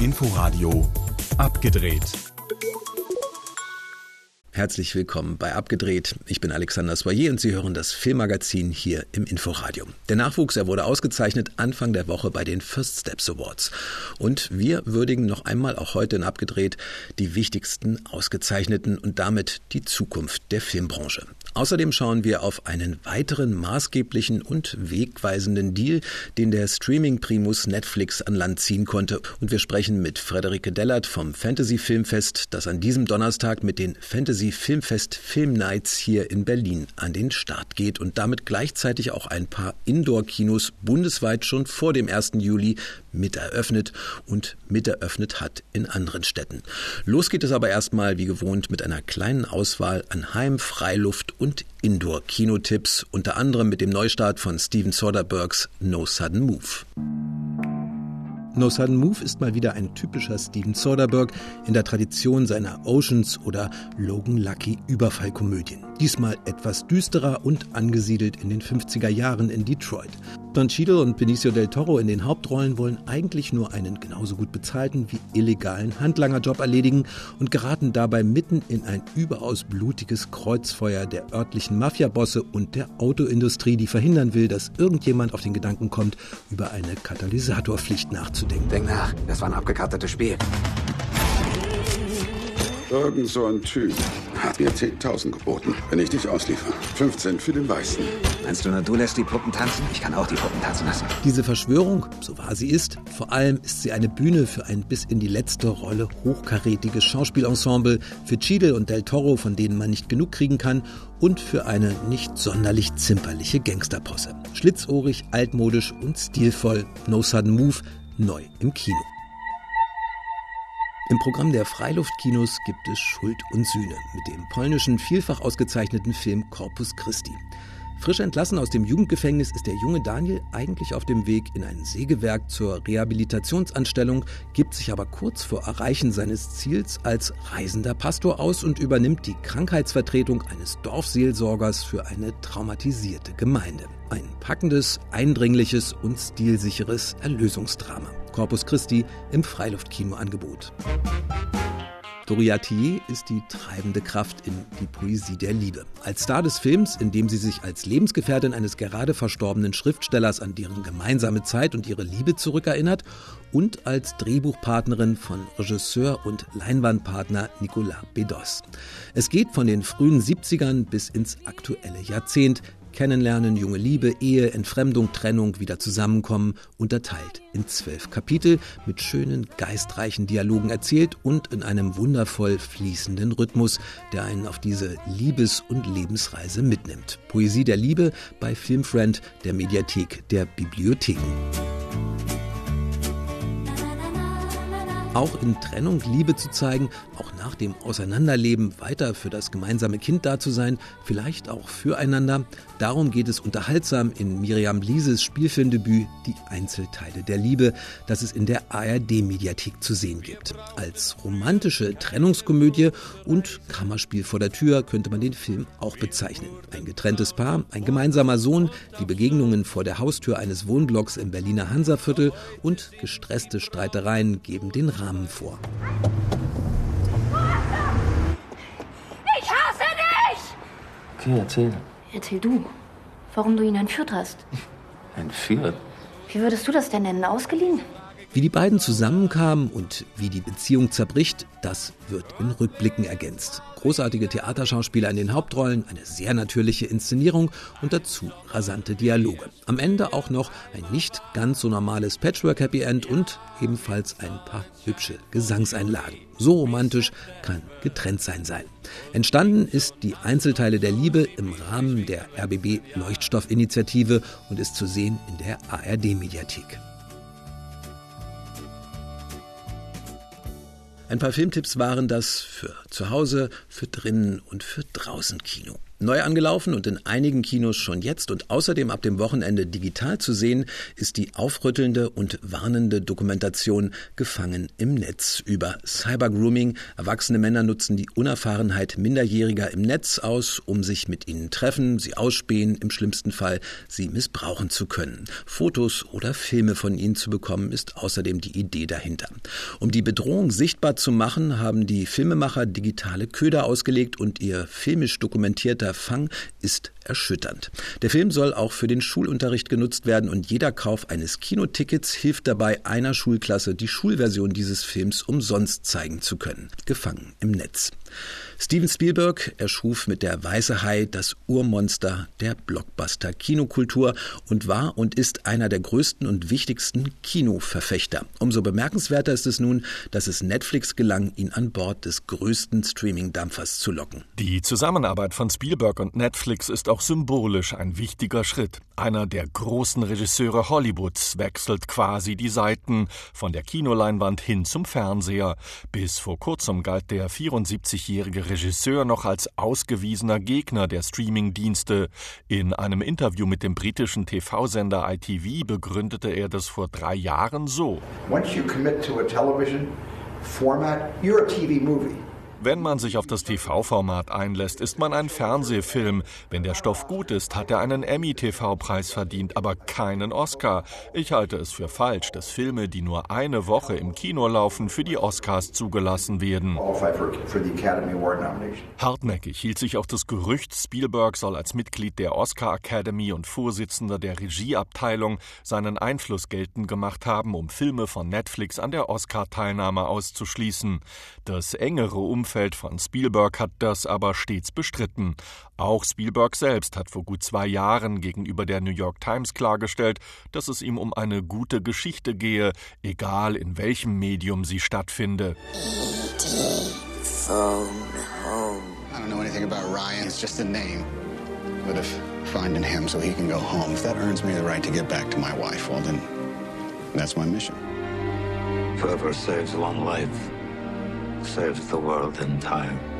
Inforadio abgedreht. Herzlich willkommen bei Abgedreht. Ich bin Alexander Soyer und Sie hören das Filmmagazin hier im Inforadio. Der Nachwuchs, er wurde ausgezeichnet Anfang der Woche bei den First Steps Awards. Und wir würdigen noch einmal auch heute in Abgedreht die wichtigsten Ausgezeichneten und damit die Zukunft der Filmbranche. Außerdem schauen wir auf einen weiteren maßgeblichen und wegweisenden Deal, den der Streaming-Primus Netflix an Land ziehen konnte. Und wir sprechen mit Frederike Dellert vom Fantasy Filmfest, das an diesem Donnerstag mit den Fantasy Filmfest Film Nights hier in Berlin an den Start geht und damit gleichzeitig auch ein paar Indoor-Kinos bundesweit schon vor dem 1. Juli mit eröffnet und mit eröffnet hat in anderen Städten. Los geht es aber erstmal wie gewohnt mit einer kleinen Auswahl an Heim-, Freiluft- und und Indoor-Kinotipps, unter anderem mit dem Neustart von Steven Soderberghs No Sudden Move. No Sudden Move ist mal wieder ein typischer Steven Soderbergh in der Tradition seiner Oceans oder Logan Lucky Überfallkomödien. Diesmal etwas düsterer und angesiedelt in den 50er Jahren in Detroit. Don Cheadle und Benicio del Toro in den Hauptrollen wollen eigentlich nur einen genauso gut bezahlten wie illegalen Handlangerjob erledigen und geraten dabei mitten in ein überaus blutiges Kreuzfeuer der örtlichen Mafiabosse und der Autoindustrie, die verhindern will, dass irgendjemand auf den Gedanken kommt, über eine Katalysatorpflicht nachzudenken. Denk nach, das war ein abgekartetes Spiel. Irgend so ein Typ hat mir 10.000 geboten, wenn ich dich ausliefere. 15 für den Weißen. Meinst du nur, du lässt die Puppen tanzen? Ich kann auch die Puppen tanzen lassen. Diese Verschwörung, so wahr sie ist, vor allem ist sie eine Bühne für ein bis in die letzte Rolle hochkarätiges Schauspielensemble, für Cheadle und Del Toro, von denen man nicht genug kriegen kann, und für eine nicht sonderlich zimperliche Gangsterposse. Schlitzohrig, altmodisch und stilvoll. No Sudden Move, neu im Kino. Im Programm der Freiluftkinos gibt es Schuld und Sühne mit dem polnischen, vielfach ausgezeichneten Film Corpus Christi. Frisch entlassen aus dem Jugendgefängnis ist der junge Daniel eigentlich auf dem Weg in ein Sägewerk zur Rehabilitationsanstellung, gibt sich aber kurz vor Erreichen seines Ziels als reisender Pastor aus und übernimmt die Krankheitsvertretung eines Dorfseelsorgers für eine traumatisierte Gemeinde. Ein packendes, eindringliches und stilsicheres Erlösungsdrama. Corpus Christi im Freiluftkinoangebot. Doriatier ist die treibende Kraft in Die Poesie der Liebe. Als Star des Films, in dem sie sich als Lebensgefährtin eines gerade verstorbenen Schriftstellers an deren gemeinsame Zeit und ihre Liebe zurückerinnert und als Drehbuchpartnerin von Regisseur und Leinwandpartner Nicolas Bedos. Es geht von den frühen 70ern bis ins aktuelle Jahrzehnt, Kennenlernen, junge Liebe, Ehe, Entfremdung, Trennung, wieder zusammenkommen, unterteilt in zwölf Kapitel mit schönen, geistreichen Dialogen erzählt und in einem wundervoll fließenden Rhythmus, der einen auf diese Liebes- und Lebensreise mitnimmt. Poesie der Liebe bei Filmfriend, der Mediathek der Bibliotheken. Auch in Trennung Liebe zu zeigen, auch nach dem Auseinanderleben weiter für das gemeinsame Kind da zu sein, vielleicht auch füreinander. Darum geht es unterhaltsam in Miriam Lieses Spielfilmdebüt Die Einzelteile der Liebe, das es in der ARD-Mediathek zu sehen gibt. Als romantische Trennungskomödie und Kammerspiel vor der Tür könnte man den Film auch bezeichnen. Ein getrenntes Paar, ein gemeinsamer Sohn, die Begegnungen vor der Haustür eines Wohnblocks im Berliner Hansaviertel und gestresste Streitereien geben den Rahmen Namen vor. Ich hasse dich! Okay, erzähl. Erzähl du, warum du ihn entführt hast. Entführt? Wie würdest du das denn nennen? Ausgeliehen? Wie die beiden zusammenkamen und wie die Beziehung zerbricht, das wird in Rückblicken ergänzt. Großartige Theaterschauspieler in den Hauptrollen, eine sehr natürliche Inszenierung und dazu rasante Dialoge. Am Ende auch noch ein nicht ganz so normales Patchwork-Happy End und ebenfalls ein paar hübsche Gesangseinlagen. So romantisch kann getrennt sein sein. Entstanden ist die Einzelteile der Liebe im Rahmen der RBB Leuchtstoffinitiative und ist zu sehen in der ARD-Mediathek. Ein paar Filmtipps waren das für zu Hause, für drinnen und für draußen Kino. Neu angelaufen und in einigen Kinos schon jetzt und außerdem ab dem Wochenende digital zu sehen, ist die aufrüttelnde und warnende Dokumentation Gefangen im Netz über Cybergrooming. Erwachsene Männer nutzen die Unerfahrenheit Minderjähriger im Netz aus, um sich mit ihnen treffen, sie ausspähen, im schlimmsten Fall sie missbrauchen zu können. Fotos oder Filme von ihnen zu bekommen, ist außerdem die Idee dahinter. Um die Bedrohung sichtbar zu machen, haben die Filmemacher digitale Köder ausgelegt und ihr filmisch dokumentierter Peter Fang ist erschütternd. Der Film soll auch für den Schulunterricht genutzt werden und jeder Kauf eines Kinotickets hilft dabei, einer Schulklasse die Schulversion dieses Films umsonst zeigen zu können. Gefangen im Netz. Steven Spielberg erschuf mit der Weiße Hai das Urmonster der Blockbuster-Kinokultur und war und ist einer der größten und wichtigsten Kinoverfechter. Umso bemerkenswerter ist es nun, dass es Netflix gelang, ihn an Bord des größten Streaming-Dampfers zu locken. Die Zusammenarbeit von Spielberg und Netflix ist auch symbolisch ein wichtiger Schritt. Einer der großen Regisseure Hollywoods wechselt quasi die Seiten von der Kinoleinwand hin zum Fernseher. Bis vor kurzem galt der 74-jährige Regisseur noch als ausgewiesener Gegner der Streaming-Dienste. In einem Interview mit dem britischen TV-Sender ITV begründete er das vor drei Jahren so. Once you commit to a television format, you're a TV movie. Wenn man sich auf das TV-Format einlässt, ist man ein Fernsehfilm. Wenn der Stoff gut ist, hat er einen Emmy-TV-Preis verdient, aber keinen Oscar. Ich halte es für falsch, dass Filme, die nur eine Woche im Kino laufen, für die Oscars zugelassen werden. Hartnäckig hielt sich auch das Gerücht, Spielberg soll als Mitglied der Oscar Academy und Vorsitzender der Regieabteilung seinen Einfluss geltend gemacht haben, um Filme von Netflix an der Oscar-Teilnahme auszuschließen. Das engere Umfeld Umfeld von Spielberg hat das aber stets bestritten. Auch Spielberg selbst hat vor gut zwei Jahren gegenüber der New York Times klargestellt, dass es ihm um eine gute Geschichte gehe, egal in welchem Medium sie stattfinde. phone home. I don't know anything about Ryan. It's just a name. But if finding him so he can go home, if that earns me the right to get back to my wife, well then, that's my mission. Whoever saves one life saves the world in time.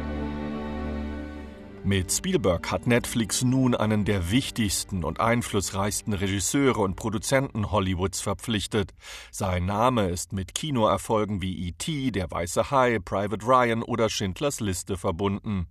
Mit Spielberg hat Netflix nun einen der wichtigsten und einflussreichsten Regisseure und Produzenten Hollywoods verpflichtet. Sein Name ist mit Kinoerfolgen wie E.T., Der Weiße Hai, Private Ryan oder Schindlers Liste verbunden.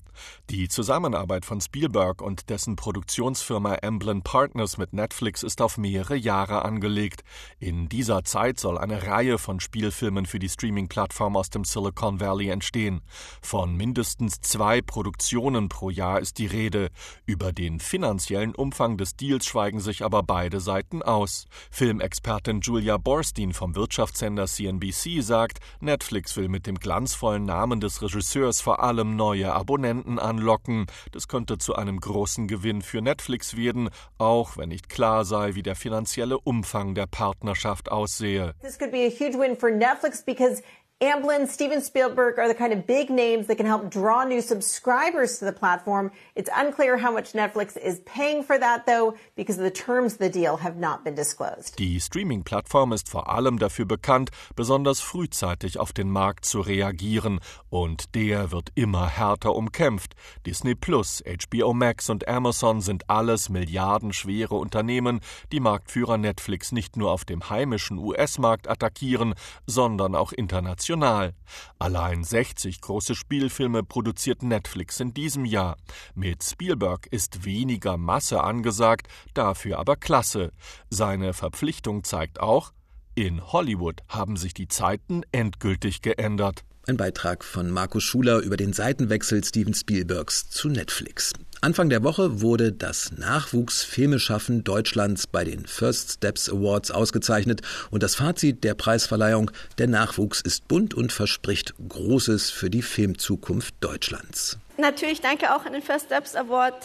Die Zusammenarbeit von Spielberg und dessen Produktionsfirma Emblem Partners mit Netflix ist auf mehrere Jahre angelegt. In dieser Zeit soll eine Reihe von Spielfilmen für die Streaming-Plattform aus dem Silicon Valley entstehen. Von mindestens zwei Produktionen pro Jahr Jahr ist die Rede. Über den finanziellen Umfang des Deals schweigen sich aber beide Seiten aus. Filmexpertin Julia Borstein vom Wirtschaftssender CNBC sagt, Netflix will mit dem glanzvollen Namen des Regisseurs vor allem neue Abonnenten anlocken. Das könnte zu einem großen Gewinn für Netflix werden, auch wenn nicht klar sei, wie der finanzielle Umfang der Partnerschaft aussehe. This could be a huge win for Netflix because Amblin, Steven Spielberg are the kind of big names that can help draw new subscribers to the platform. It's unclear how much Netflix is paying for that, though, because the terms of the deal have not been disclosed. Die Streaming-Plattform ist vor allem dafür bekannt, besonders frühzeitig auf den Markt zu reagieren. Und der wird immer härter umkämpft. Disney Plus, HBO Max und Amazon sind alles milliardenschwere Unternehmen, die Marktführer Netflix nicht nur auf dem heimischen US-Markt attackieren, sondern auch international international. Allein 60 große Spielfilme produziert Netflix in diesem Jahr. Mit Spielberg ist weniger Masse angesagt, dafür aber Klasse. Seine Verpflichtung zeigt auch, in Hollywood haben sich die Zeiten endgültig geändert. Ein Beitrag von Markus Schuler über den Seitenwechsel Steven Spielbergs zu Netflix. Anfang der Woche wurde das Nachwuchsfilmeschaffen Deutschlands bei den First Steps Awards ausgezeichnet und das Fazit der Preisverleihung, der Nachwuchs ist bunt und verspricht Großes für die Filmzukunft Deutschlands. Natürlich danke auch an den First Steps Award,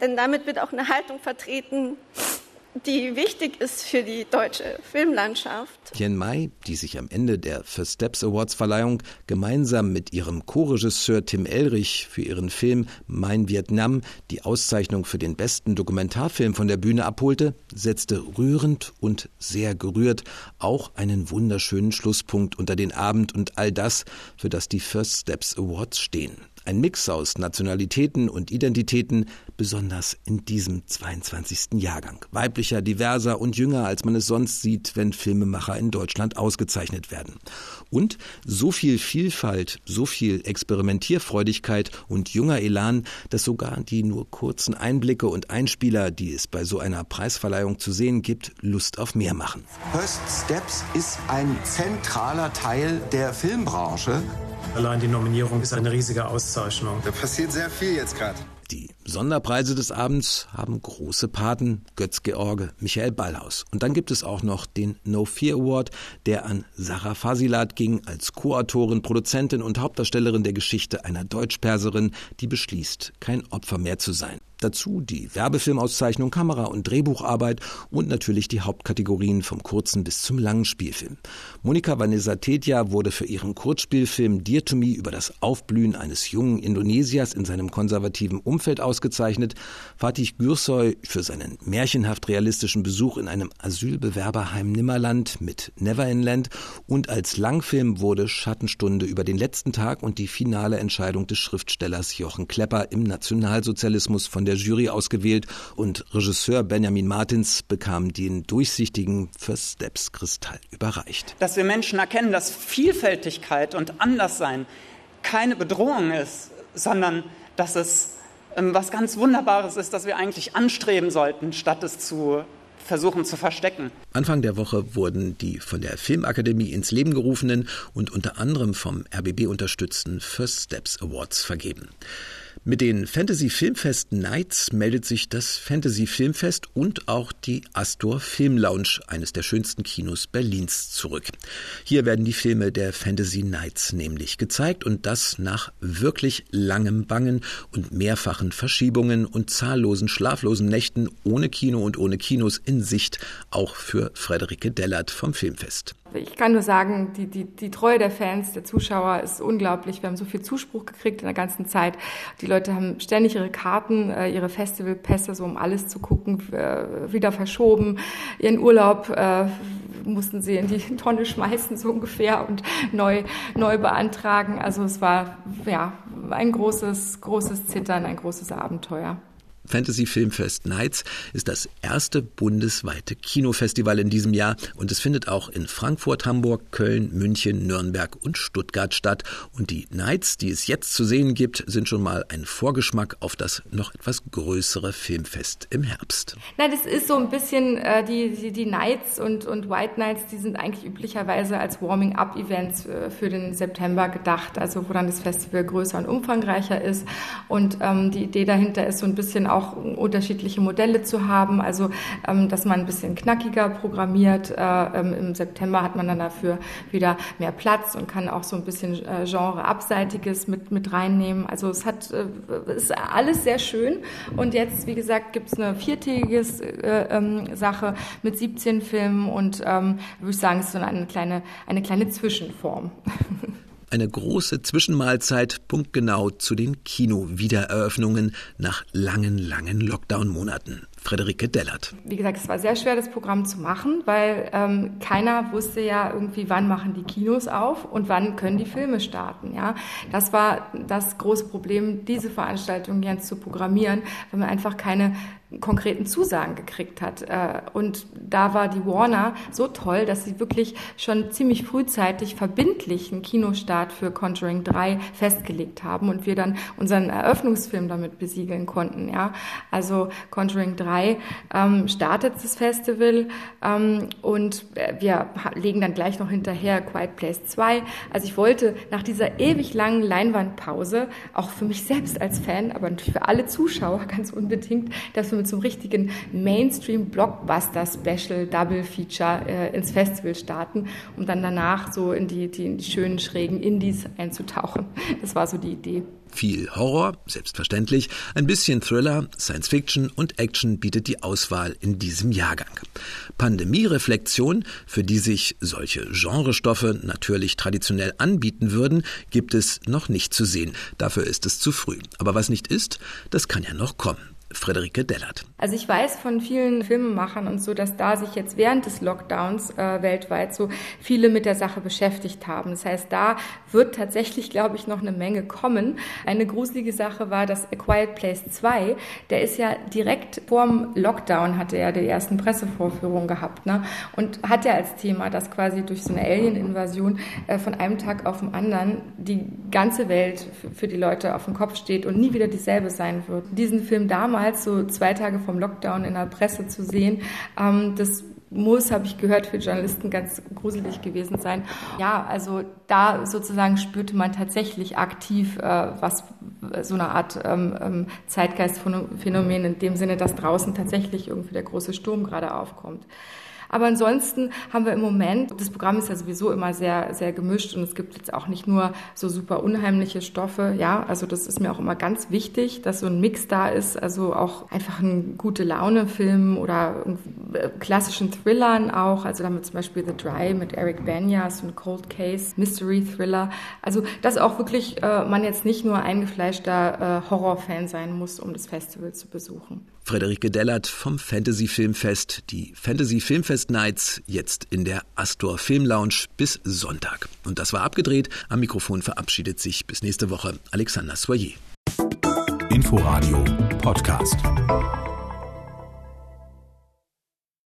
denn damit wird auch eine Haltung vertreten, die wichtig ist für die deutsche Filmlandschaft. Tien Mai, die sich am Ende der First Steps Awards Verleihung gemeinsam mit ihrem Co-Regisseur Tim Elrich für ihren Film Mein Vietnam die Auszeichnung für den besten Dokumentarfilm von der Bühne abholte, setzte rührend und sehr gerührt auch einen wunderschönen Schlusspunkt unter den Abend und all das, für das die First Steps Awards stehen. Ein Mix aus Nationalitäten und Identitäten, besonders in diesem 22. Jahrgang. Weiblicher, diverser und jünger, als man es sonst sieht, wenn Filmemacher in Deutschland ausgezeichnet werden. Und so viel Vielfalt, so viel Experimentierfreudigkeit und junger Elan, dass sogar die nur kurzen Einblicke und Einspieler, die es bei so einer Preisverleihung zu sehen gibt, Lust auf mehr machen. First Steps ist ein zentraler Teil der Filmbranche. Allein die Nominierung ist eine riesige Auszeichnung. Da passiert sehr viel jetzt gerade. Die Sonderpreise des Abends haben große Paten, Götz George, Michael Ballhaus. Und dann gibt es auch noch den No Fear Award, der an Sarah Fasilat ging, als Co-Autorin, Produzentin und Hauptdarstellerin der Geschichte einer Deutschperserin, die beschließt, kein Opfer mehr zu sein. Dazu die Werbefilmauszeichnung, Kamera- und Drehbucharbeit und natürlich die Hauptkategorien vom kurzen bis zum langen Spielfilm. Monika Vanessa Tetja wurde für ihren Kurzspielfilm Dear to Me über das Aufblühen eines jungen Indonesiers in seinem konservativen Umfeld ausgezeichnet, Fatih Gürsoy für seinen märchenhaft realistischen Besuch in einem Asylbewerberheim Nimmerland mit Never in Land und als Langfilm wurde Schattenstunde über den letzten Tag und die finale Entscheidung des Schriftstellers Jochen Klepper im Nationalsozialismus von der Jury ausgewählt und Regisseur Benjamin Martins bekam den durchsichtigen First Steps Kristall überreicht. Dass wir Menschen erkennen, dass Vielfältigkeit und Anderssein keine Bedrohung ist, sondern dass es was ganz Wunderbares ist, das wir eigentlich anstreben sollten, statt es zu versuchen zu verstecken. Anfang der Woche wurden die von der Filmakademie ins Leben gerufenen und unter anderem vom RBB unterstützten First Steps Awards vergeben. Mit den Fantasy Filmfest Nights meldet sich das Fantasy Filmfest und auch die Astor Film Lounge, eines der schönsten Kinos Berlins, zurück. Hier werden die Filme der Fantasy Nights nämlich gezeigt und das nach wirklich langem Bangen und mehrfachen Verschiebungen und zahllosen schlaflosen Nächten ohne Kino und ohne Kinos in Sicht, auch für Frederike Dellert vom Filmfest. Ich kann nur sagen, die, die, die Treue der Fans, der Zuschauer ist unglaublich. Wir haben so viel Zuspruch gekriegt in der ganzen Zeit. Die Leute haben ständig ihre Karten, äh, ihre Festivalpässe, so um alles zu gucken, äh, wieder verschoben. Ihren Urlaub äh, mussten sie in die Tonne schmeißen, so ungefähr, und neu, neu beantragen. Also es war ja ein großes, großes Zittern, ein großes Abenteuer. Fantasy Filmfest Nights ist das erste bundesweite Kinofestival in diesem Jahr und es findet auch in Frankfurt, Hamburg, Köln, München, Nürnberg und Stuttgart statt. Und die Nights, die es jetzt zu sehen gibt, sind schon mal ein Vorgeschmack auf das noch etwas größere Filmfest im Herbst. Nein, das ist so ein bisschen äh, die, die, die Nights und, und White Nights, die sind eigentlich üblicherweise als Warming-up-Events äh, für den September gedacht, also wo dann das Festival größer und umfangreicher ist. Und ähm, die Idee dahinter ist so ein bisschen auch auch unterschiedliche Modelle zu haben, also ähm, dass man ein bisschen knackiger programmiert. Äh, ähm, Im September hat man dann dafür wieder mehr Platz und kann auch so ein bisschen äh, Genre-Abseitiges mit, mit reinnehmen. Also es hat äh, ist alles sehr schön. Und jetzt, wie gesagt, gibt es eine viertägige äh, ähm, Sache mit 17 Filmen und würde ich sagen, es ist so eine kleine, eine kleine Zwischenform. Eine große Zwischenmahlzeit punktgenau zu den Kino-Wiedereröffnungen nach langen, langen Lockdown-Monaten. Frederike Dellert. Wie gesagt, es war sehr schwer, das Programm zu machen, weil ähm, keiner wusste ja irgendwie, wann machen die Kinos auf und wann können die Filme starten. Ja, das war das große Problem, diese Veranstaltung jetzt zu programmieren, weil man einfach keine konkreten Zusagen gekriegt hat. Äh, und da war die Warner so toll, dass sie wirklich schon ziemlich frühzeitig verbindlich einen Kinostart für Conjuring 3 festgelegt haben und wir dann unseren Eröffnungsfilm damit besiegeln konnten. Ja, also Conjuring 3 Mai ähm, startet das Festival ähm, und wir legen dann gleich noch hinterher Quiet Place 2. Also ich wollte nach dieser ewig langen Leinwandpause, auch für mich selbst als Fan, aber natürlich für alle Zuschauer ganz unbedingt, dass wir mit so einem richtigen Mainstream-Blockbuster-Special Double Feature äh, ins Festival starten, um dann danach so in die, die, in die schönen, schrägen Indies einzutauchen. Das war so die Idee. Viel Horror, selbstverständlich, ein bisschen Thriller, Science Fiction und Action bietet die Auswahl in diesem Jahrgang. Pandemiereflexion, für die sich solche Genrestoffe natürlich traditionell anbieten würden, gibt es noch nicht zu sehen. Dafür ist es zu früh. Aber was nicht ist, das kann ja noch kommen. Friederike Dellert. Also ich weiß von vielen Filmemachern und so, dass da sich jetzt während des Lockdowns äh, weltweit so viele mit der Sache beschäftigt haben. Das heißt, da wird tatsächlich, glaube ich, noch eine Menge kommen. Eine gruselige Sache war, dass A Quiet Place 2, der ist ja direkt vorm Lockdown, hatte er die ersten Pressevorführungen gehabt ne? und hat ja als Thema, dass quasi durch so eine Alien-Invasion äh, von einem Tag auf den anderen die ganze Welt für die Leute auf den Kopf steht und nie wieder dieselbe sein wird. Diesen Film damals, so zwei Tage vom Lockdown in der Presse zu sehen, ähm, das muss, habe ich gehört, für Journalisten ganz gruselig gewesen sein. Ja, also da sozusagen spürte man tatsächlich aktiv, äh, was so eine Art ähm, ähm, Zeitgeistphänomen in dem Sinne, dass draußen tatsächlich irgendwie der große Sturm gerade aufkommt. Aber ansonsten haben wir im Moment, das Programm ist ja sowieso immer sehr, sehr gemischt und es gibt jetzt auch nicht nur so super unheimliche Stoffe. Ja, also das ist mir auch immer ganz wichtig, dass so ein Mix da ist. Also auch einfach ein gute Laune-Film oder äh, klassischen Thrillern auch. Also da haben wir zum Beispiel The Dry mit Eric Banya, so ein Cold Case, Mystery Thriller. Also dass auch wirklich äh, man jetzt nicht nur eingefleischter äh, Horrorfan sein muss, um das Festival zu besuchen. Frederike Dellert vom Fantasy Filmfest. Die Fantasy Filmfest Nights jetzt in der Astor Film Lounge bis Sonntag. Und das war abgedreht. Am Mikrofon verabschiedet sich bis nächste Woche Alexander Soyer. Inforadio Podcast.